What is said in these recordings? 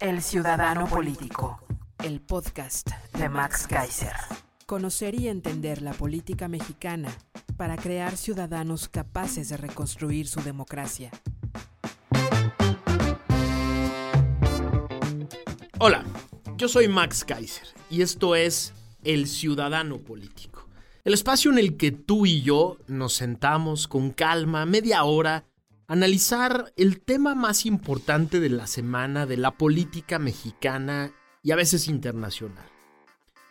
El Ciudadano Político. El podcast De Max Kaiser. Conocer y entender la política mexicana para crear ciudadanos capaces de reconstruir su democracia. Hola, yo soy Max Kaiser y esto es El Ciudadano Político. El espacio en el que tú y yo nos sentamos con calma, media hora, analizar el tema más importante de la semana de la política mexicana y a veces internacional.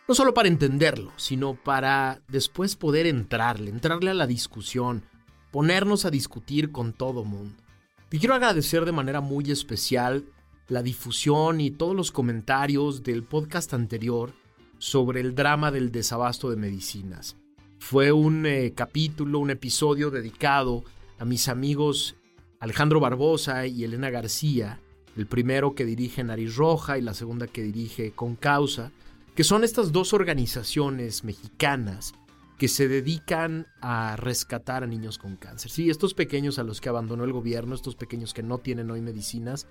No solo para entenderlo, sino para después poder entrarle, entrarle a la discusión, ponernos a discutir con todo mundo. Y quiero agradecer de manera muy especial la difusión y todos los comentarios del podcast anterior sobre el drama del desabasto de medicinas. Fue un eh, capítulo, un episodio dedicado a mis amigos Alejandro Barbosa y Elena García, el primero que dirige Nariz Roja y la segunda que dirige Con Causa, que son estas dos organizaciones mexicanas que se dedican a rescatar a niños con cáncer. Sí, estos pequeños a los que abandonó el gobierno, estos pequeños que no tienen hoy medicinas,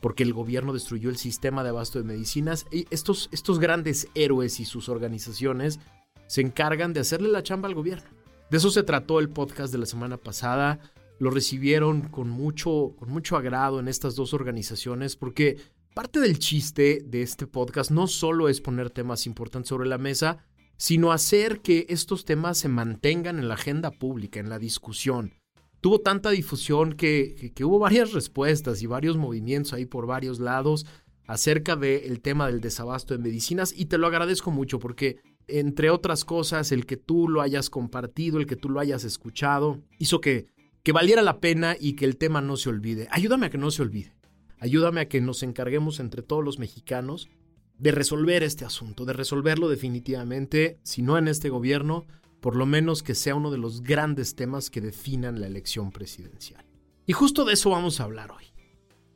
porque el gobierno destruyó el sistema de abasto de medicinas, y estos, estos grandes héroes y sus organizaciones se encargan de hacerle la chamba al gobierno. De eso se trató el podcast de la semana pasada. Lo recibieron con mucho, con mucho agrado en estas dos organizaciones porque parte del chiste de este podcast no solo es poner temas importantes sobre la mesa, sino hacer que estos temas se mantengan en la agenda pública, en la discusión. Tuvo tanta difusión que, que, hubo varias respuestas y varios movimientos ahí por varios lados acerca del tema del desabasto de medicinas y te lo agradezco mucho porque entre otras cosas el que tú lo hayas compartido, el que tú lo hayas escuchado, hizo que, que valiera la pena y que el tema no se olvide. Ayúdame a que no se olvide. Ayúdame a que nos encarguemos entre todos los mexicanos de resolver este asunto, de resolverlo definitivamente, si no en este gobierno, por lo menos que sea uno de los grandes temas que definan la elección presidencial. Y justo de eso vamos a hablar hoy.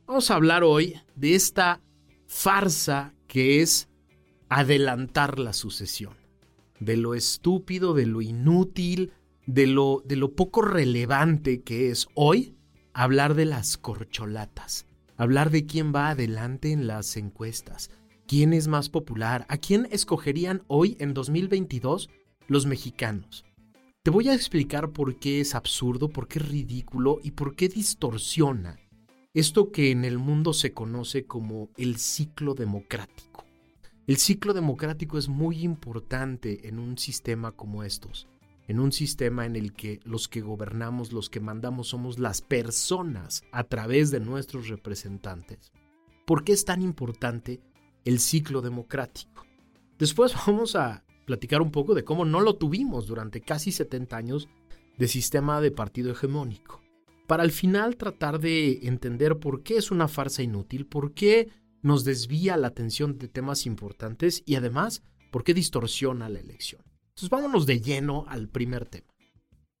Vamos a hablar hoy de esta farsa que es adelantar la sucesión, de lo estúpido, de lo inútil, de lo, de lo poco relevante que es hoy hablar de las corcholatas, hablar de quién va adelante en las encuestas, quién es más popular, a quién escogerían hoy en 2022 los mexicanos. Te voy a explicar por qué es absurdo, por qué es ridículo y por qué distorsiona esto que en el mundo se conoce como el ciclo democrático. El ciclo democrático es muy importante en un sistema como estos, en un sistema en el que los que gobernamos, los que mandamos somos las personas a través de nuestros representantes. ¿Por qué es tan importante el ciclo democrático? Después vamos a platicar un poco de cómo no lo tuvimos durante casi 70 años de sistema de partido hegemónico. Para al final tratar de entender por qué es una farsa inútil, por qué nos desvía la atención de temas importantes y además por qué distorsiona la elección. Entonces vámonos de lleno al primer tema.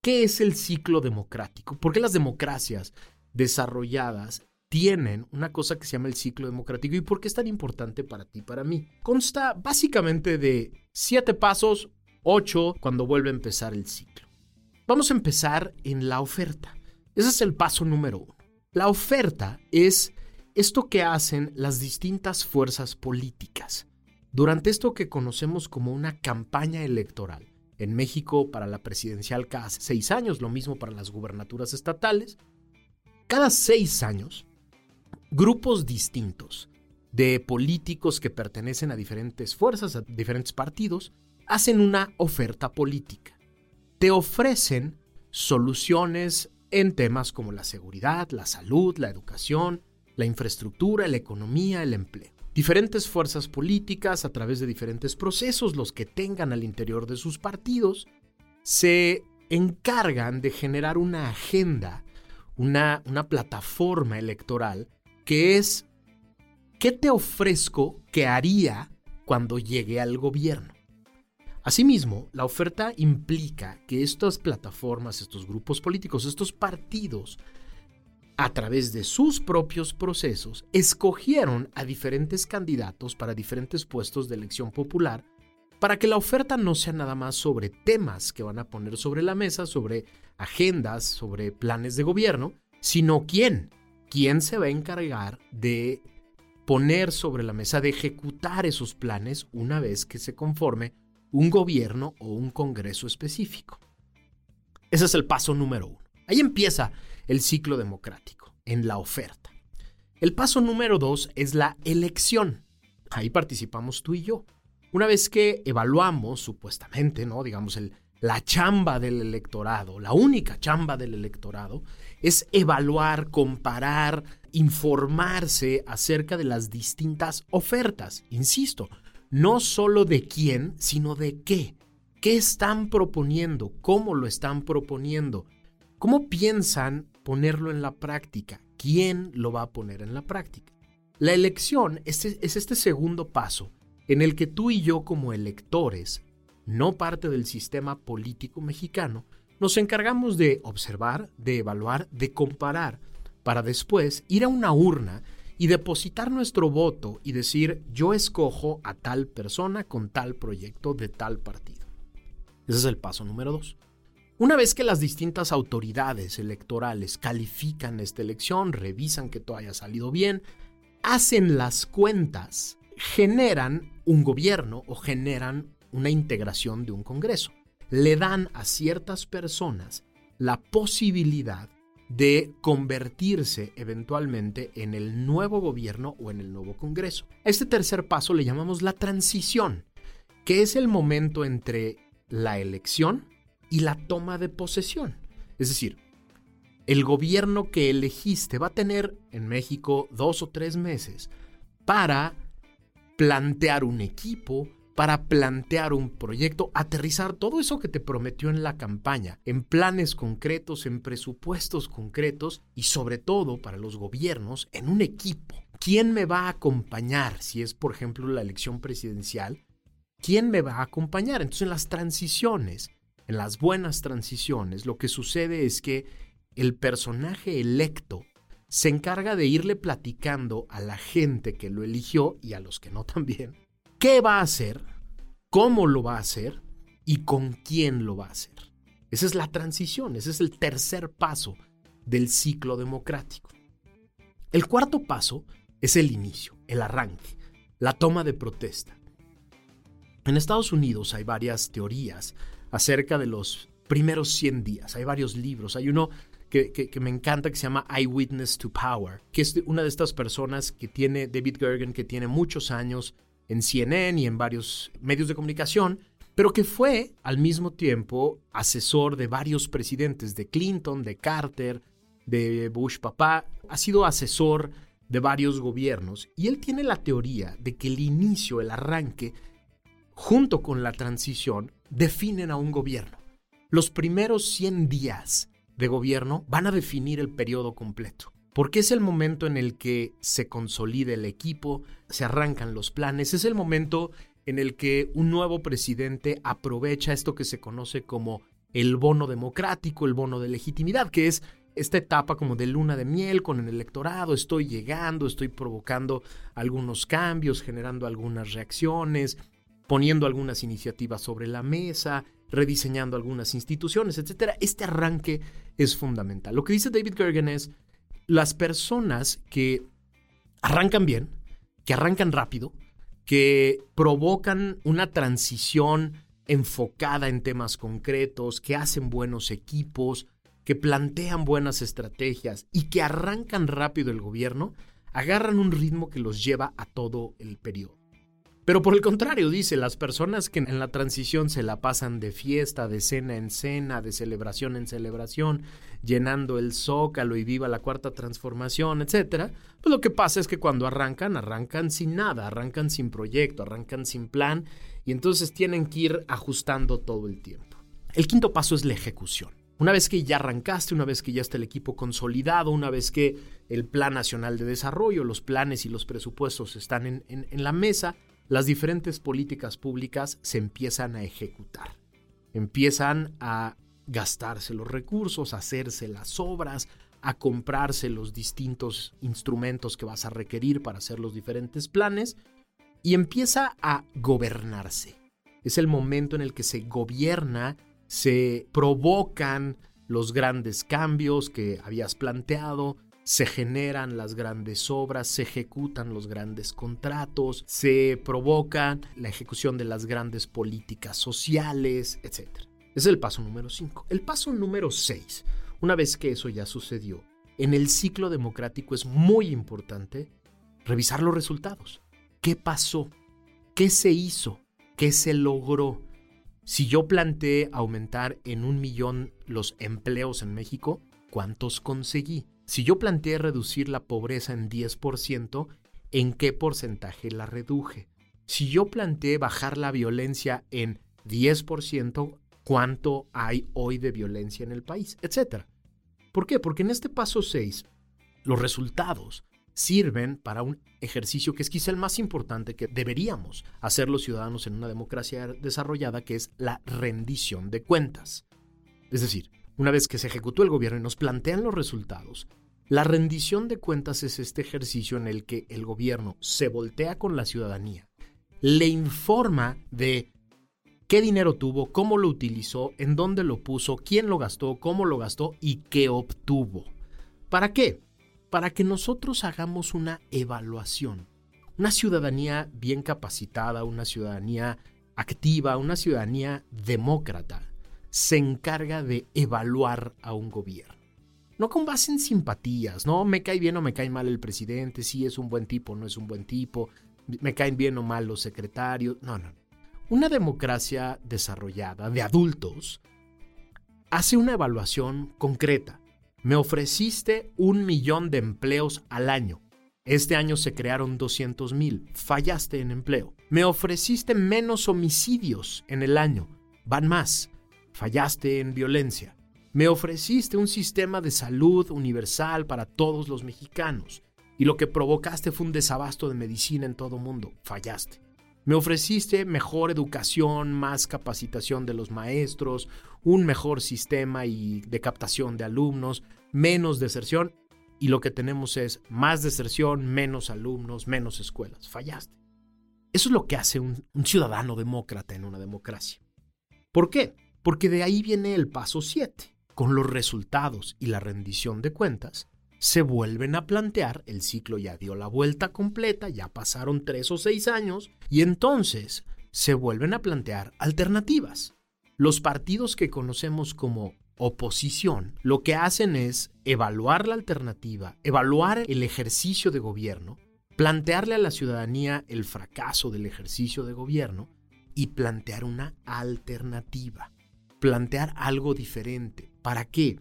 ¿Qué es el ciclo democrático? ¿Por qué las democracias desarrolladas tienen una cosa que se llama el ciclo democrático y por qué es tan importante para ti y para mí? Consta básicamente de siete pasos, ocho cuando vuelve a empezar el ciclo. Vamos a empezar en la oferta. Ese es el paso número uno. La oferta es esto que hacen las distintas fuerzas políticas durante esto que conocemos como una campaña electoral. En México para la presidencial cada seis años, lo mismo para las gubernaturas estatales. Cada seis años, grupos distintos de políticos que pertenecen a diferentes fuerzas, a diferentes partidos, hacen una oferta política. Te ofrecen soluciones en temas como la seguridad, la salud, la educación, la infraestructura, la economía, el empleo. Diferentes fuerzas políticas, a través de diferentes procesos, los que tengan al interior de sus partidos, se encargan de generar una agenda una, una plataforma electoral que es ¿qué te ofrezco que haría cuando llegue al gobierno? Asimismo, la oferta implica que estas plataformas, estos grupos políticos, estos partidos, a través de sus propios procesos, escogieron a diferentes candidatos para diferentes puestos de elección popular para que la oferta no sea nada más sobre temas que van a poner sobre la mesa, sobre agendas, sobre planes de gobierno, sino quién, quién se va a encargar de poner sobre la mesa, de ejecutar esos planes una vez que se conforme un gobierno o un congreso específico. Ese es el paso número uno. Ahí empieza el ciclo democrático, en la oferta. El paso número dos es la elección. Ahí participamos tú y yo. Una vez que evaluamos, supuestamente, ¿no? Digamos, el, la chamba del electorado, la única chamba del electorado, es evaluar, comparar, informarse acerca de las distintas ofertas. Insisto, no solo de quién, sino de qué. ¿Qué están proponiendo? ¿Cómo lo están proponiendo? ¿Cómo piensan ponerlo en la práctica? ¿Quién lo va a poner en la práctica? La elección es, es este segundo paso en el que tú y yo como electores, no parte del sistema político mexicano, nos encargamos de observar, de evaluar, de comparar, para después ir a una urna y depositar nuestro voto y decir yo escojo a tal persona con tal proyecto de tal partido. Ese es el paso número dos. Una vez que las distintas autoridades electorales califican esta elección, revisan que todo haya salido bien, hacen las cuentas, generan un gobierno o generan una integración de un Congreso. Le dan a ciertas personas la posibilidad de convertirse eventualmente en el nuevo gobierno o en el nuevo Congreso. este tercer paso le llamamos la transición, que es el momento entre la elección y la toma de posesión. Es decir, el gobierno que elegiste va a tener en México dos o tres meses para plantear un equipo, para plantear un proyecto, aterrizar todo eso que te prometió en la campaña, en planes concretos, en presupuestos concretos y sobre todo para los gobiernos, en un equipo. ¿Quién me va a acompañar si es, por ejemplo, la elección presidencial? ¿Quién me va a acompañar? Entonces, en las transiciones, en las buenas transiciones, lo que sucede es que el personaje electo se encarga de irle platicando a la gente que lo eligió y a los que no también qué va a hacer, cómo lo va a hacer y con quién lo va a hacer. Esa es la transición, ese es el tercer paso del ciclo democrático. El cuarto paso es el inicio, el arranque, la toma de protesta. En Estados Unidos hay varias teorías acerca de los primeros 100 días. Hay varios libros. Hay uno que, me encanta que se llama Eyewitness to Power, que es una de estas personas que tiene David Gergen, que tiene muchos años en CNN y en varios medios de comunicación, pero que fue al mismo tiempo asesor de varios presidentes, de Clinton, de Carter, de Bush papá, ha sido asesor de varios gobiernos y él tiene la teoría de que el inicio, el arranque, junto con la transición, definen a un gobierno. Los primeros 100 días de gobierno van a definir el periodo completo porque es el momento en el que se consolida el equipo, se arrancan los planes, es el momento en el que un nuevo presidente aprovecha esto que se conoce como el bono democrático, el bono de legitimidad, que es esta etapa como de luna de miel con el electorado, estoy llegando, estoy provocando algunos cambios, generando algunas reacciones, poniendo algunas iniciativas sobre la mesa, rediseñando algunas instituciones, etc. Este arranque es fundamental. Lo que dice David Gergen es, las personas que arrancan bien, que arrancan rápido, que provocan una transición enfocada en temas concretos, que hacen buenos equipos, que plantean buenas estrategias y que arrancan rápido el gobierno, agarran un ritmo que los lleva a todo el periodo. Pero por el contrario, dice, las personas que en la transición se la pasan de fiesta, de cena en cena, de celebración en celebración, llenando el zócalo y viva la cuarta transformación, etcétera, pues lo que pasa es que cuando arrancan, arrancan sin nada, arrancan sin proyecto, arrancan sin plan y entonces tienen que ir ajustando todo el tiempo. El quinto paso es la ejecución. Una vez que ya arrancaste, una vez que ya está el equipo consolidado, una vez que el Plan Nacional de Desarrollo, los planes y los presupuestos están en, en la mesa, las diferentes políticas públicas se empiezan a ejecutar. Empiezan a gastarse los recursos, a hacerse las obras, a comprarse los distintos instrumentos que vas a requerir para hacer los diferentes planes y empieza a gobernarse. Es el momento en el que se gobierna, se provocan los grandes cambios que habías planteado, se generan las grandes obras, se ejecutan los grandes contratos, se provoca la ejecución de las grandes políticas sociales, etc. Es el paso número 5. El paso número 6, una vez que eso ya sucedió, en el ciclo democrático es muy importante revisar los resultados. ¿Qué pasó? ¿Qué se hizo? ¿Qué se logró? Si yo planteé aumentar en un millón los empleos en México, ¿cuántos conseguí? Si yo planteé reducir la pobreza en 10%, ¿en qué porcentaje la reduje? Si yo planteé bajar la violencia en 10%, ¿cuánto hay hoy de violencia en el país? Etcétera. ¿Por qué? Porque en este paso 6, los resultados sirven para un ejercicio que es quizá el más importante que deberíamos hacer los ciudadanos en una democracia desarrollada, que es la rendición de cuentas. Es decir, una vez que se ejecutó el gobierno y nos plantean los resultados, la rendición de cuentas es este ejercicio en el que el gobierno se voltea con la ciudadanía, le informa de qué dinero tuvo, cómo lo utilizó, en dónde lo puso, quién lo gastó, cómo lo gastó y qué obtuvo. ¿Para qué? Para que nosotros hagamos una evaluación. Una ciudadanía bien capacitada, una ciudadanía activa, una ciudadanía demócrata se encarga de evaluar a un gobierno. No con base en simpatías, no me cae bien o me cae mal el presidente, si es un buen tipo o no es un buen tipo, me caen bien o mal los secretarios, no, no. Una democracia desarrollada de adultos hace una evaluación concreta. Me ofreciste un millón de empleos al año. Este año se crearon 200 mil. Fallaste en empleo. Me ofreciste menos homicidios en el año. Van más fallaste en violencia. Me ofreciste un sistema de salud universal para todos los mexicanos y lo que provocaste fue un desabasto de medicina en todo mundo. Fallaste. Me ofreciste mejor educación, más capacitación de los maestros, un mejor sistema y de captación de alumnos, menos deserción y lo que tenemos es más deserción, menos alumnos, menos escuelas. Fallaste. Eso es lo que hace un, un ciudadano demócrata en una democracia. ¿Por qué? Porque de ahí viene el paso 7. Con los resultados y la rendición de cuentas, se vuelven a plantear, el ciclo ya dio la vuelta completa, ya pasaron tres o seis años, y entonces se vuelven a plantear alternativas. Los partidos que conocemos como oposición lo que hacen es evaluar la alternativa, evaluar el ejercicio de gobierno, plantearle a la ciudadanía el fracaso del ejercicio de gobierno y plantear una alternativa plantear algo diferente. ¿Para qué?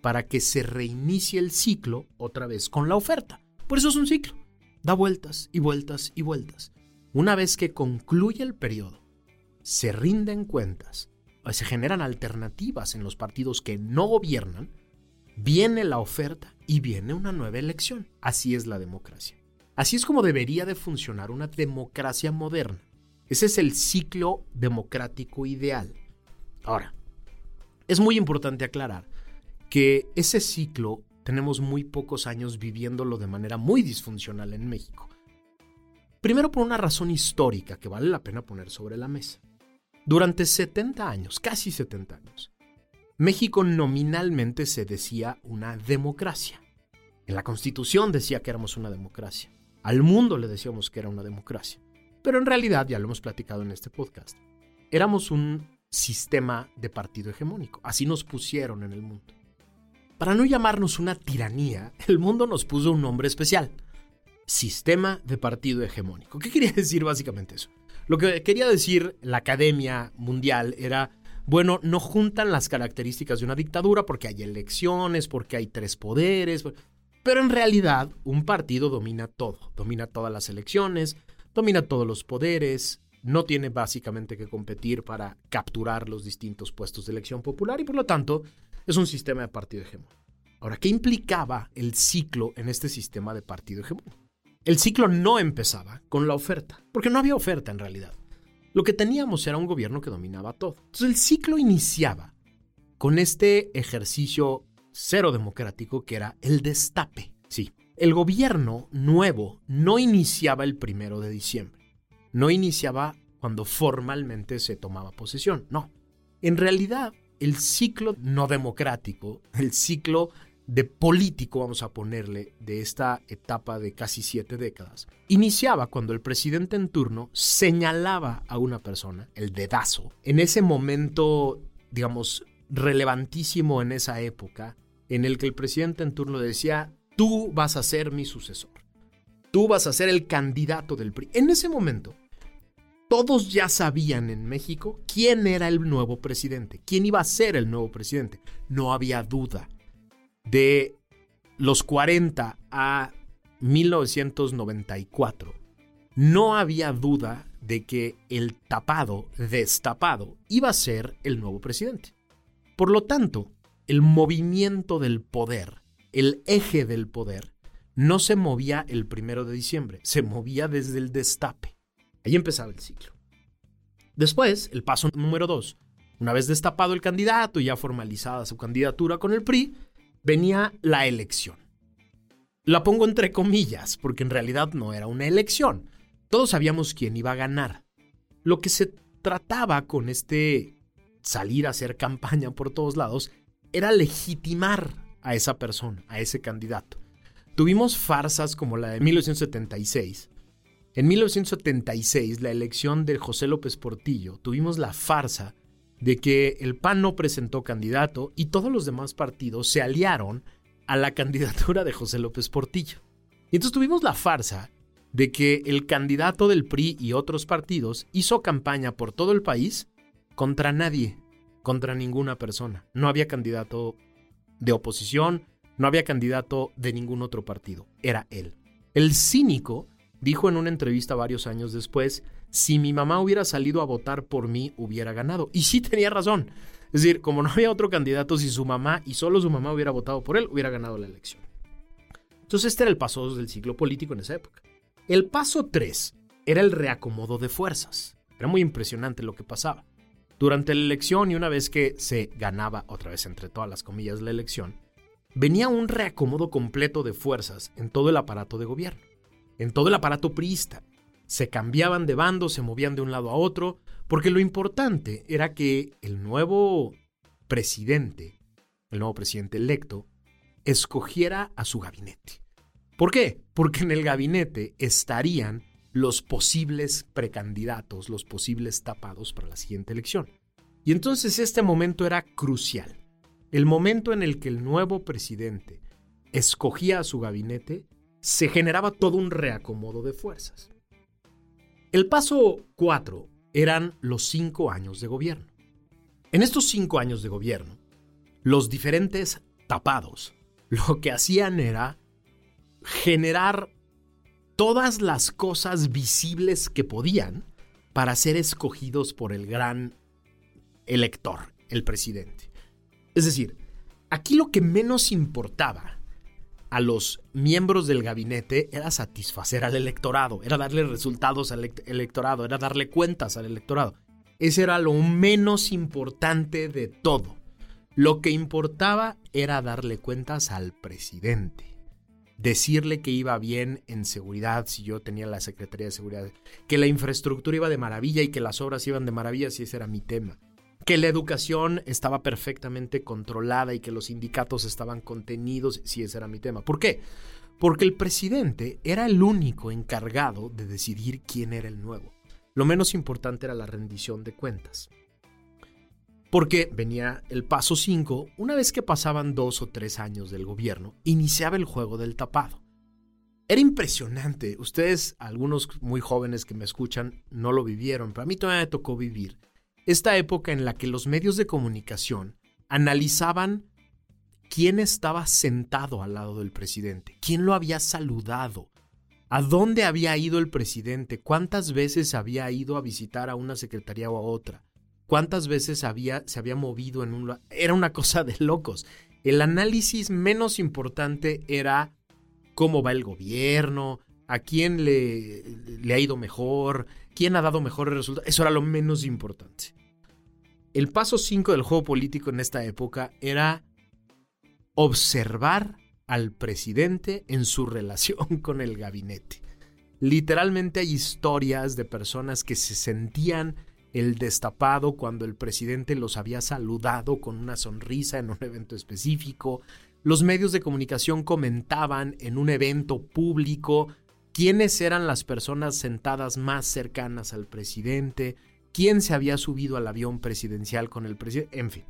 Para que se reinicie el ciclo otra vez con la oferta. Por eso es un ciclo. Da vueltas y vueltas y vueltas. Una vez que concluye el periodo, se rinden cuentas, se generan alternativas en los partidos que no gobiernan, viene la oferta y viene una nueva elección. Así es la democracia. Así es como debería de funcionar una democracia moderna. Ese es el ciclo democrático ideal. Ahora, es muy importante aclarar que ese ciclo tenemos muy pocos años viviéndolo de manera muy disfuncional en México. Primero por una razón histórica que vale la pena poner sobre la mesa. Durante 70 años, casi 70 años, México nominalmente se decía una democracia. En la Constitución decía que éramos una democracia. Al mundo le decíamos que era una democracia. Pero en realidad, ya lo hemos platicado en este podcast, éramos un sistema de partido hegemónico. Así nos pusieron en el mundo. Para no llamarnos una tiranía, el mundo nos puso un nombre especial. Sistema de partido hegemónico. ¿Qué quería decir básicamente eso? Lo que quería decir la Academia Mundial era, bueno, no juntan las características de una dictadura porque hay elecciones, porque hay tres poderes, pero en realidad un partido domina todo, domina todas las elecciones, domina todos los poderes, no tiene básicamente que competir para capturar los distintos puestos de elección popular y por lo tanto Es un sistema de partido hegemónico. Ahora, ¿qué implicaba el ciclo en este sistema de partido hegemónico? El ciclo no empezaba con la oferta, porque no había oferta en realidad. Lo que teníamos era un gobierno que dominaba todo. Entonces el ciclo iniciaba con este ejercicio cero democrático que era el destape. Sí, el gobierno nuevo no iniciaba el primero de diciembre. No iniciaba cuando formalmente se tomaba posesión. No. En realidad, el ciclo no democrático, el ciclo de político, vamos a ponerle, de esta etapa de casi siete décadas, iniciaba cuando el presidente en turno señalaba a una persona, el dedazo, en ese momento, digamos, relevantísimo en esa época, en el que el presidente en turno decía, tú vas a ser mi sucesor, tú vas a ser el candidato del PRI. En ese momento, todos ya sabían en México quién era el nuevo presidente, quién iba a ser el nuevo presidente. No había duda. De los 40 a 1994, no había duda de que el tapado, destapado, iba a ser el nuevo presidente. Por lo tanto, el movimiento del poder, el eje del poder, no se movía el primero de diciembre, se movía desde el destape. Ahí empezaba el ciclo. Después, el paso número dos. Una vez destapado el candidato y ya formalizada su candidatura con el PRI, venía la elección. La pongo entre comillas, porque en realidad no era una elección. Todos sabíamos quién iba a ganar. Lo que se trataba con este salir a hacer campaña por todos lados era legitimar a esa persona, a ese candidato. Tuvimos farsas como la de 1976. En 1976, la elección de José López Portillo, tuvimos la farsa de que el PAN no presentó candidato y todos los demás partidos se aliaron a la candidatura de José López Portillo. Y entonces tuvimos la farsa de que el candidato del PRI y otros partidos hizo campaña por todo el país contra nadie, contra ninguna persona. No había candidato de oposición, no había candidato de ningún otro partido, era él. El cínico dijo en una entrevista varios años después, si mi mamá hubiera salido a votar por mí, hubiera ganado. Y sí tenía razón. Es decir, como no había otro candidato, si su mamá y solo su mamá hubiera votado por él, hubiera ganado la elección. Entonces este era el paso 2 del ciclo político en esa época. El paso 3 era el reacomodo de fuerzas. Era muy impresionante lo que pasaba. Durante la elección y una vez que se ganaba, otra vez entre todas las comillas, la elección, venía un reacomodo completo de fuerzas en todo el aparato de gobierno, en todo el aparato priista. Se cambiaban de bando, se movían de un lado a otro, porque lo importante era que el nuevo presidente, el nuevo presidente electo, escogiera a su gabinete. ¿Por qué? Porque en el gabinete estarían los posibles precandidatos, los posibles tapados para la siguiente elección. Y entonces este momento era crucial. El momento en el que el nuevo presidente escogía a su gabinete, se generaba todo un reacomodo de fuerzas. El paso 4 eran los cinco años de gobierno. En estos cinco años de gobierno, los diferentes tapados lo que hacían era generar todas las cosas visibles que podían para ser escogidos por el gran elector, el presidente. Es decir, aquí lo que menos importaba a los miembros del gabinete era satisfacer al electorado, era darle resultados al electorado, era darle cuentas al electorado. Ese era lo menos importante de todo. Lo que importaba era darle cuentas al presidente. Decirle que iba bien en seguridad si yo tenía la Secretaría de Seguridad, que la infraestructura iba de maravilla y que las obras iban de maravilla si ese era mi tema que la educación estaba perfectamente controlada y que los sindicatos estaban contenidos, si ese era mi tema. ¿Por qué? Porque el presidente era el único encargado de decidir quién era el nuevo. Lo menos importante era la rendición de cuentas. Porque venía el paso 5, una vez que pasaban dos o tres años del gobierno, iniciaba el juego del tapado. Era impresionante. Ustedes, algunos muy jóvenes que me escuchan, no lo vivieron, pero a mí todavía me tocó vivir esta época en la que los medios de comunicación analizaban quién estaba sentado al lado del presidente, quién lo había saludado, a dónde había ido el presidente, cuántas veces había ido a visitar a una secretaría o a otra, cuántas veces había, se había movido en un... Era una cosa de locos. El análisis menos importante era cómo va el gobierno, a quién le, le ha ido mejor, quién ha dado mejores resultados. Eso era lo menos importante. El paso 5 del juego político en esta época era observar al presidente en su relación con el gabinete. Literalmente hay historias de personas que se sentían el destapado cuando el presidente los había saludado con una sonrisa en un evento específico. Los medios de comunicación comentaban en un evento público quiénes eran las personas sentadas más cercanas al presidente, quién se había subido al avión presidencial con el presidente, en fin.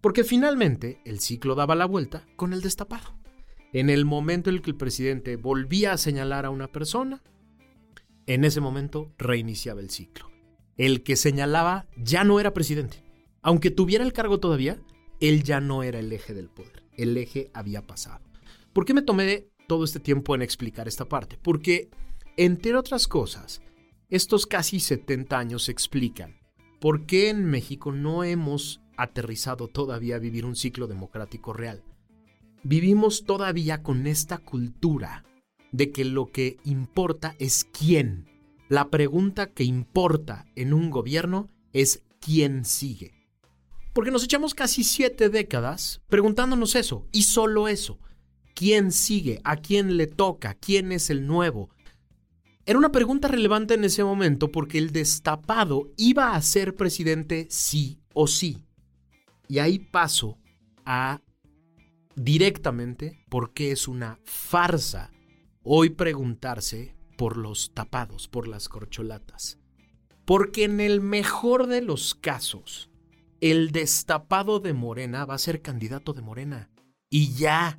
Porque finalmente el ciclo daba la vuelta con el destapado. En el momento en el que el presidente volvía a señalar a una persona, en ese momento reiniciaba el ciclo. El que señalaba ya no era presidente. Aunque tuviera el cargo todavía, él ya no era el eje del poder. El eje había pasado. ¿Por qué me tomé todo este tiempo en explicar esta parte? Porque, entre otras cosas, estos casi 70 años explican por qué en México no hemos aterrizado todavía a vivir un ciclo democrático real vivimos todavía con esta cultura de que lo que importa es quién. La pregunta que importa en un gobierno es quién sigue. Porque nos echamos casi siete décadas preguntándonos eso, y solo eso. ¿Quién sigue? ¿A quién le toca? ¿Quién es el nuevo? Era una pregunta relevante en ese momento porque el destapado iba a ser presidente sí o sí. Y ahí paso a directamente porque es una farsa hoy preguntarse por los tapados, por las corcholatas. Porque en el mejor de los casos, el destapado de Morena va a ser candidato de Morena. Y ya,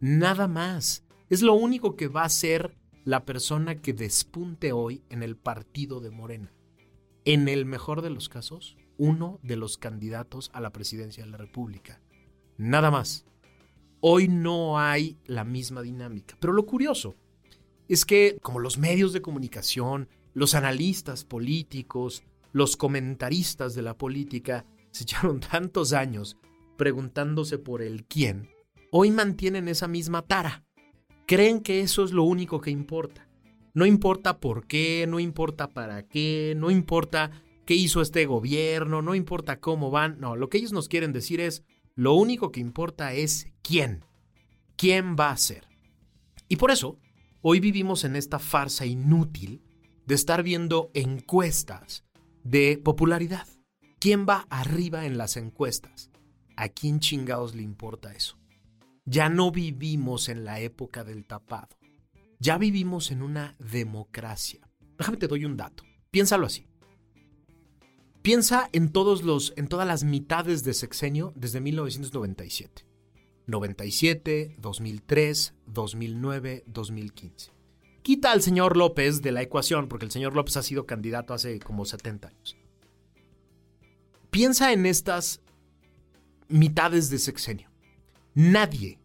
nada más. Es lo único que va a ser la persona que despunte hoy en el partido de Morena. En el mejor de los casos, uno de los candidatos a la presidencia de la República. Nada más. Hoy no hay la misma dinámica. Pero lo curioso es que como los medios de comunicación, los analistas políticos, los comentaristas de la política se echaron tantos años preguntándose por el quién, hoy mantienen esa misma tara. Creen que eso es lo único que importa. No importa por qué, no importa para qué, no importa qué hizo este gobierno, no importa cómo van. No, lo que ellos nos quieren decir es, lo único que importa es quién. ¿Quién va a ser? Y por eso, hoy vivimos en esta farsa inútil de estar viendo encuestas de popularidad. ¿Quién va arriba en las encuestas? ¿A quién chingados le importa eso? Ya no vivimos en la época del tapado. Ya vivimos en una democracia. Déjame te doy un dato. Piénsalo así. Piensa en, todos los, en todas las mitades de sexenio desde 1997. 97, 2003, 2009, 2015. Quita al señor López de la ecuación, porque el señor López ha sido candidato hace como 70 años. Piensa en estas mitades de sexenio. Nadie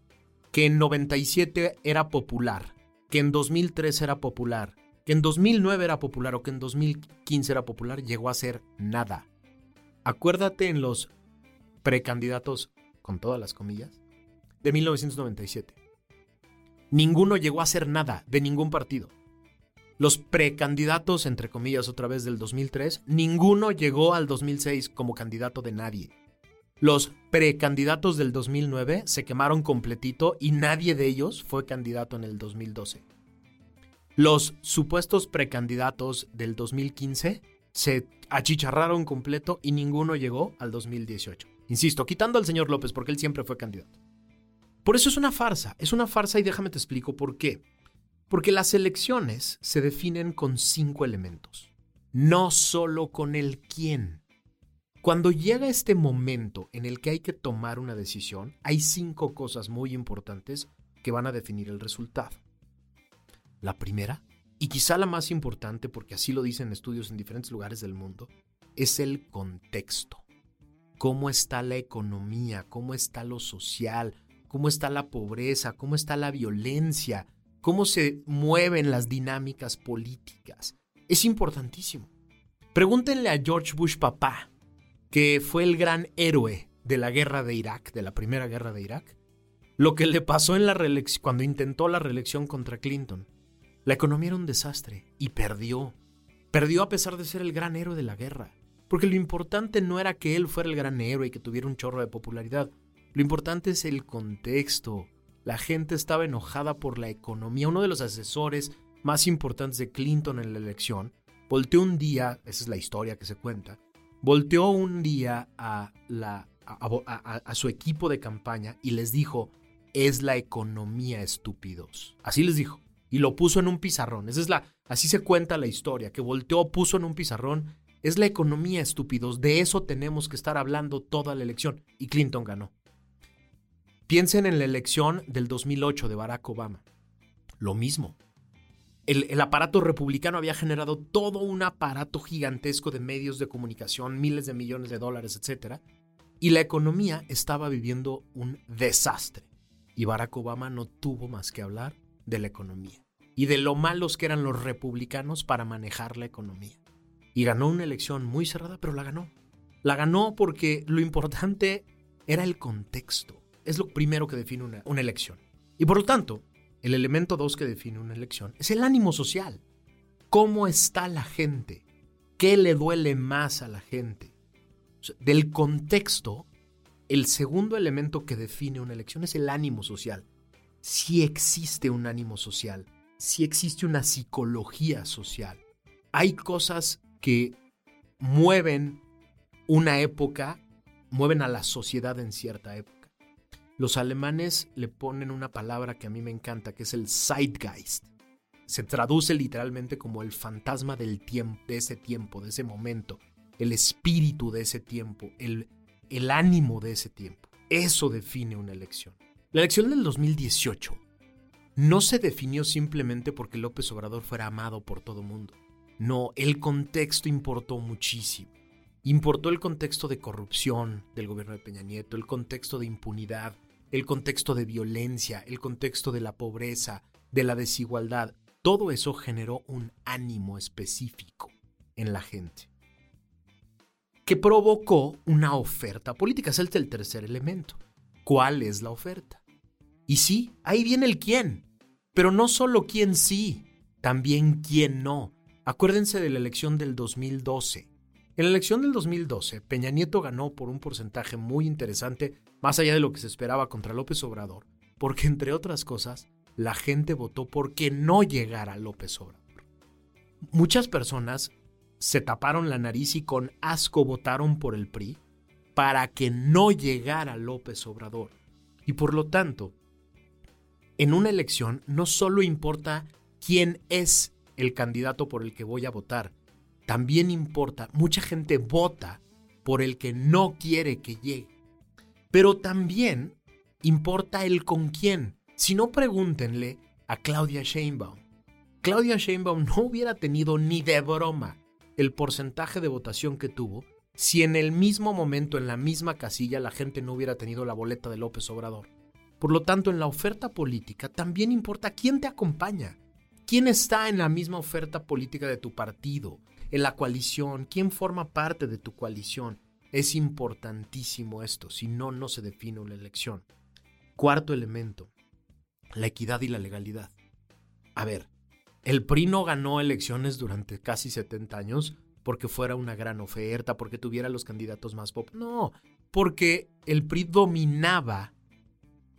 que en 97 era popular, que en 2003 era popular, que en 2009 era popular o que en 2015 era popular, llegó a ser nada. Acuérdate en los precandidatos, con todas las comillas, de 1997. Ninguno llegó a ser nada de ningún partido. Los precandidatos, entre comillas, otra vez del 2003, ninguno llegó al 2006 como candidato de nadie. Los precandidatos del 2009 se quemaron completito y nadie de ellos fue candidato en el 2012. Los supuestos precandidatos del 2015 se achicharraron completo y ninguno llegó al 2018. Insisto, quitando al señor López porque él siempre fue candidato. Por eso es una farsa, es una farsa y déjame te explico por qué. Porque las elecciones se definen con cinco elementos, no solo con el quién. Cuando llega este momento en el que hay que tomar una decisión, hay cinco cosas muy importantes que van a definir el resultado. La primera, y quizá la más importante porque así lo dicen estudios en diferentes lugares del mundo, es el contexto. ¿Cómo está la economía? ¿Cómo está lo social? ¿Cómo está la pobreza? ¿Cómo está la violencia? ¿Cómo se mueven las dinámicas políticas? Es importantísimo. Pregúntenle a George Bush papá que fue el gran héroe de la guerra de Irak, de la primera guerra de Irak, lo que le pasó en la cuando intentó la reelección contra Clinton. La economía era un desastre y perdió. Perdió a pesar de ser el gran héroe de la guerra. Porque lo importante no era que él fuera el gran héroe y que tuviera un chorro de popularidad. Lo importante es el contexto. La gente estaba enojada por la economía. Uno de los asesores más importantes de Clinton en la elección volteó un día, esa es la historia que se cuenta, volteó un día a, su equipo de campaña y les dijo, es la economía estúpidos. Así les dijo. Y lo puso en un pizarrón. Esa es la, así se cuenta la historia, que volteó, puso en un pizarrón, es la economía estúpidos. De eso tenemos que estar hablando toda la elección. Y Clinton ganó. Piensen en la elección del 2008 de Barack Obama. Lo mismo. El, aparato republicano había generado todo un aparato gigantesco de medios de comunicación, miles de millones de dólares, etc. Y la economía estaba viviendo un desastre. Y Barack Obama no tuvo más que hablar de la economía y de lo malos que eran los republicanos para manejar la economía. Y ganó una elección muy cerrada, pero la ganó. La ganó porque lo importante era el contexto es lo primero que define una, una elección. Y por lo tanto, el elemento dos que define una elección es el ánimo social. ¿Cómo está la gente? ¿Qué le duele más a la gente? del contexto, el segundo elemento que define una elección es el ánimo social. Si existe un ánimo social, si existe una psicología social. Hay cosas que mueven una época, mueven a la sociedad en cierta época. Los alemanes le ponen una palabra que a mí me encanta, que es el Zeitgeist. Se traduce literalmente como el fantasma del tiempo, de ese tiempo, de ese momento, el espíritu de ese tiempo, el, el ánimo de ese tiempo. Eso define una elección. La elección del 2018 no se definió simplemente porque López Obrador fuera amado por todo mundo. No, el contexto importó muchísimo. Importó el contexto de corrupción del gobierno de Peña Nieto, el contexto de impunidad, el contexto de violencia, el contexto de la pobreza, de la desigualdad, todo eso generó un ánimo específico en la gente que provocó una oferta política. Es el tercer elemento. ¿Cuál es la oferta? Y sí, ahí viene el quién. Pero no solo quién sí, también quién no. Acuérdense de la elección del 2012. En la elección del 2012, Peña Nieto ganó por un porcentaje muy interesante, más allá de lo que se esperaba contra López Obrador, porque entre otras cosas, la gente votó por que no llegara López Obrador. Muchas personas se taparon la nariz y con asco votaron por el PRI para que no llegara López Obrador. Y por lo tanto, en una elección no solo importa quién es el candidato por el que voy a votar, también importa, mucha gente vota por el que no quiere que llegue. Pero también importa el con quién. Si no, pregúntenle a Claudia Sheinbaum. Claudia Sheinbaum no hubiera tenido ni de broma el porcentaje de votación que tuvo si en el mismo momento, en la misma casilla, la gente no hubiera tenido la boleta de López Obrador. Por lo tanto, en la oferta política también importa quién te acompaña, quién está en la misma oferta política de tu partido, en la coalición, quién forma parte de tu coalición. Es importantísimo esto, si no, no se define una elección. Cuarto elemento, la equidad y la legalidad. A ver, el PRI no ganó elecciones durante casi 70 años porque fuera una gran oferta, porque tuviera los candidatos más pop. No, porque el PRI dominaba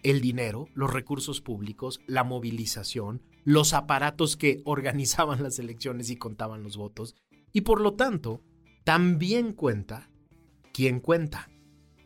el dinero, los recursos públicos, la movilización, los aparatos que organizaban las elecciones y contaban los votos, y por lo tanto, también cuenta quién cuenta.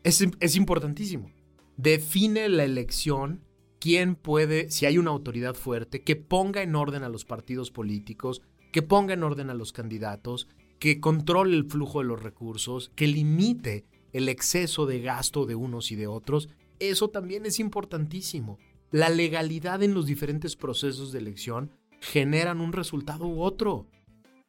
Es, es importantísimo. Define la elección quién puede, si hay una autoridad fuerte, que ponga en orden a los partidos políticos, que ponga en orden a los candidatos, que controle el flujo de los recursos, que limite el exceso de gasto de unos y de otros. Eso también es importantísimo. La legalidad en los diferentes procesos de elección generan un resultado u otro.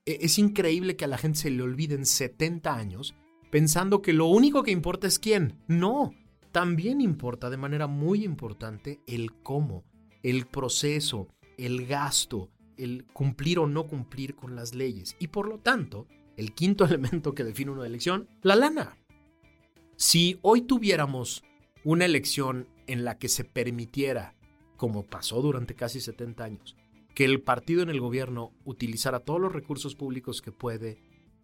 E, es increíble que a la gente se le olviden 70 años pensando que lo único que importa es quién. No, también importa de manera muy importante el cómo, el proceso, el gasto, el cumplir o no cumplir con las leyes. Y por lo tanto, el quinto elemento que define una elección, la lana. Si hoy tuviéramos una elección en la que se permitiera, como pasó durante casi 70 años, que el partido en el gobierno utilizara todos los recursos públicos que puede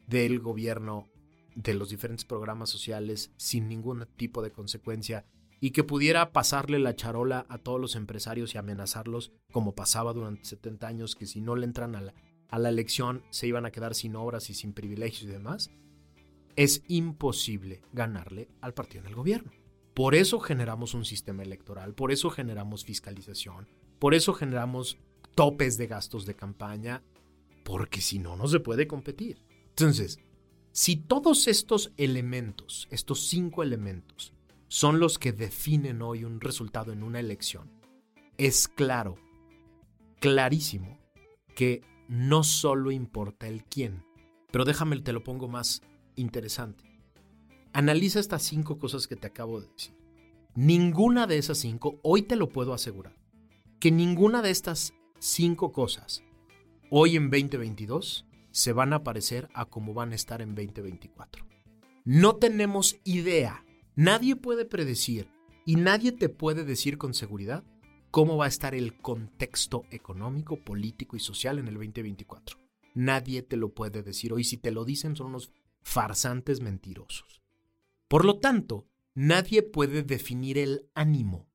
del gobierno, de los diferentes programas sociales, sin ningún tipo de consecuencia, y que pudiera pasarle la charola a todos los empresarios y amenazarlos, como pasaba durante 70 años, que si no le entran a la, a la elección se iban a quedar sin obras y sin privilegios y demás, es imposible ganarle al partido en el gobierno. Por eso generamos un sistema electoral, por eso generamos fiscalización, por eso generamos topes de gastos de campaña, porque si no, no se puede competir. Entonces, si todos estos elementos, estos cinco elementos, son los que definen hoy un resultado en una elección, es claro, clarísimo, que no solo importa el quién, pero déjame, te lo pongo más interesante. Analiza estas cinco cosas que te acabo de decir. Ninguna de esas cinco, hoy te lo puedo asegurar, que ninguna de estas cinco cosas, hoy en 2022, se van a parecer a como van a estar en 2024. No tenemos idea, nadie puede predecir y nadie te puede decir con seguridad cómo va a estar el contexto económico, político y social en el 2024. Nadie te lo puede decir hoy. Si te lo dicen son unos farsantes mentirosos. Por lo tanto, nadie puede definir el ánimo.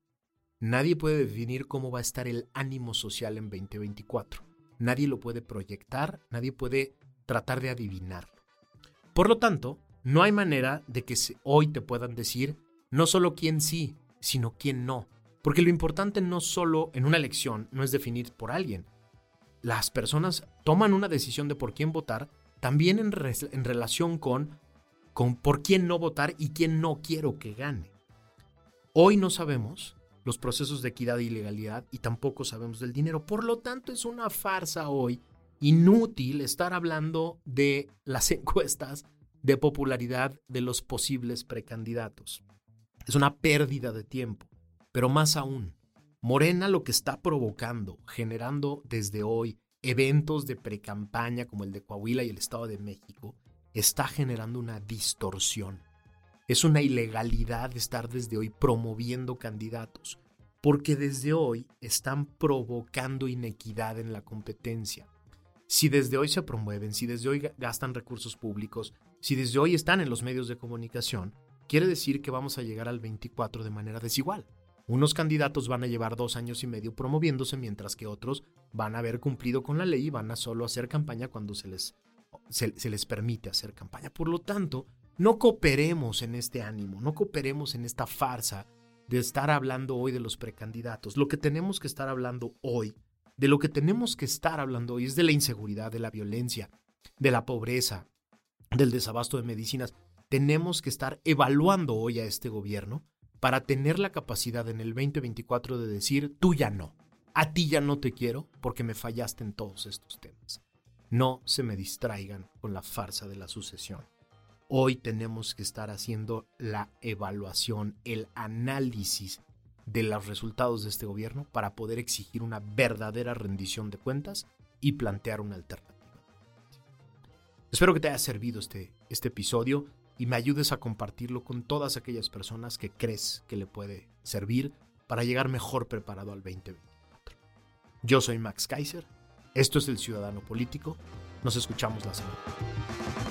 Nadie puede definir cómo va a estar el ánimo social en 2024. Nadie lo puede proyectar, nadie puede tratar de adivinarlo. Por lo tanto, no hay manera de que hoy te puedan decir no solo quién sí, sino quién no. Porque lo importante no solo en una elección no es definir por alguien. Las personas toman una decisión de por quién votar también en, relación con, con por quién no votar y quién no quiero que gane. Hoy no sabemos los procesos de equidad y legalidad y tampoco sabemos del dinero. Por lo tanto, es una farsa hoy inútil estar hablando de las encuestas de popularidad de los posibles precandidatos. Es una pérdida de tiempo. Pero más aún, Morena lo que está provocando, generando desde hoy eventos de precampaña como el de Coahuila y el Estado de México está generando una distorsión. Es una ilegalidad estar desde hoy promoviendo candidatos, porque desde hoy están provocando inequidad en la competencia. Si desde hoy se promueven, si desde hoy gastan recursos públicos, si desde hoy están en los medios de comunicación, quiere decir que vamos a llegar al 24 de manera desigual. Unos candidatos van a llevar dos años y medio promoviéndose, mientras que otros van a haber cumplido con la ley y van a solo hacer campaña cuando se les, se, les permite hacer campaña. Por lo tanto, no cooperemos en este ánimo, no cooperemos en esta farsa de estar hablando hoy de los precandidatos. Lo que tenemos que estar hablando hoy, de lo que tenemos que estar hablando hoy es de la inseguridad, de la violencia, de la pobreza, del desabasto de medicinas. Tenemos que estar evaluando hoy a este gobierno para tener la capacidad en el 2024 de decir, tú ya no, a ti ya no te quiero porque me fallaste en todos estos temas. No se me distraigan con la farsa de la sucesión. Hoy tenemos que estar haciendo la evaluación, el análisis de los resultados de este gobierno para poder exigir una verdadera rendición de cuentas y plantear una alternativa. Espero que te haya servido este, este episodio y me ayudes a compartirlo con todas aquellas personas que crees que le puede servir para llegar mejor preparado al 2024. Yo soy Max Kaiser, esto es El Ciudadano Político, nos escuchamos la semana.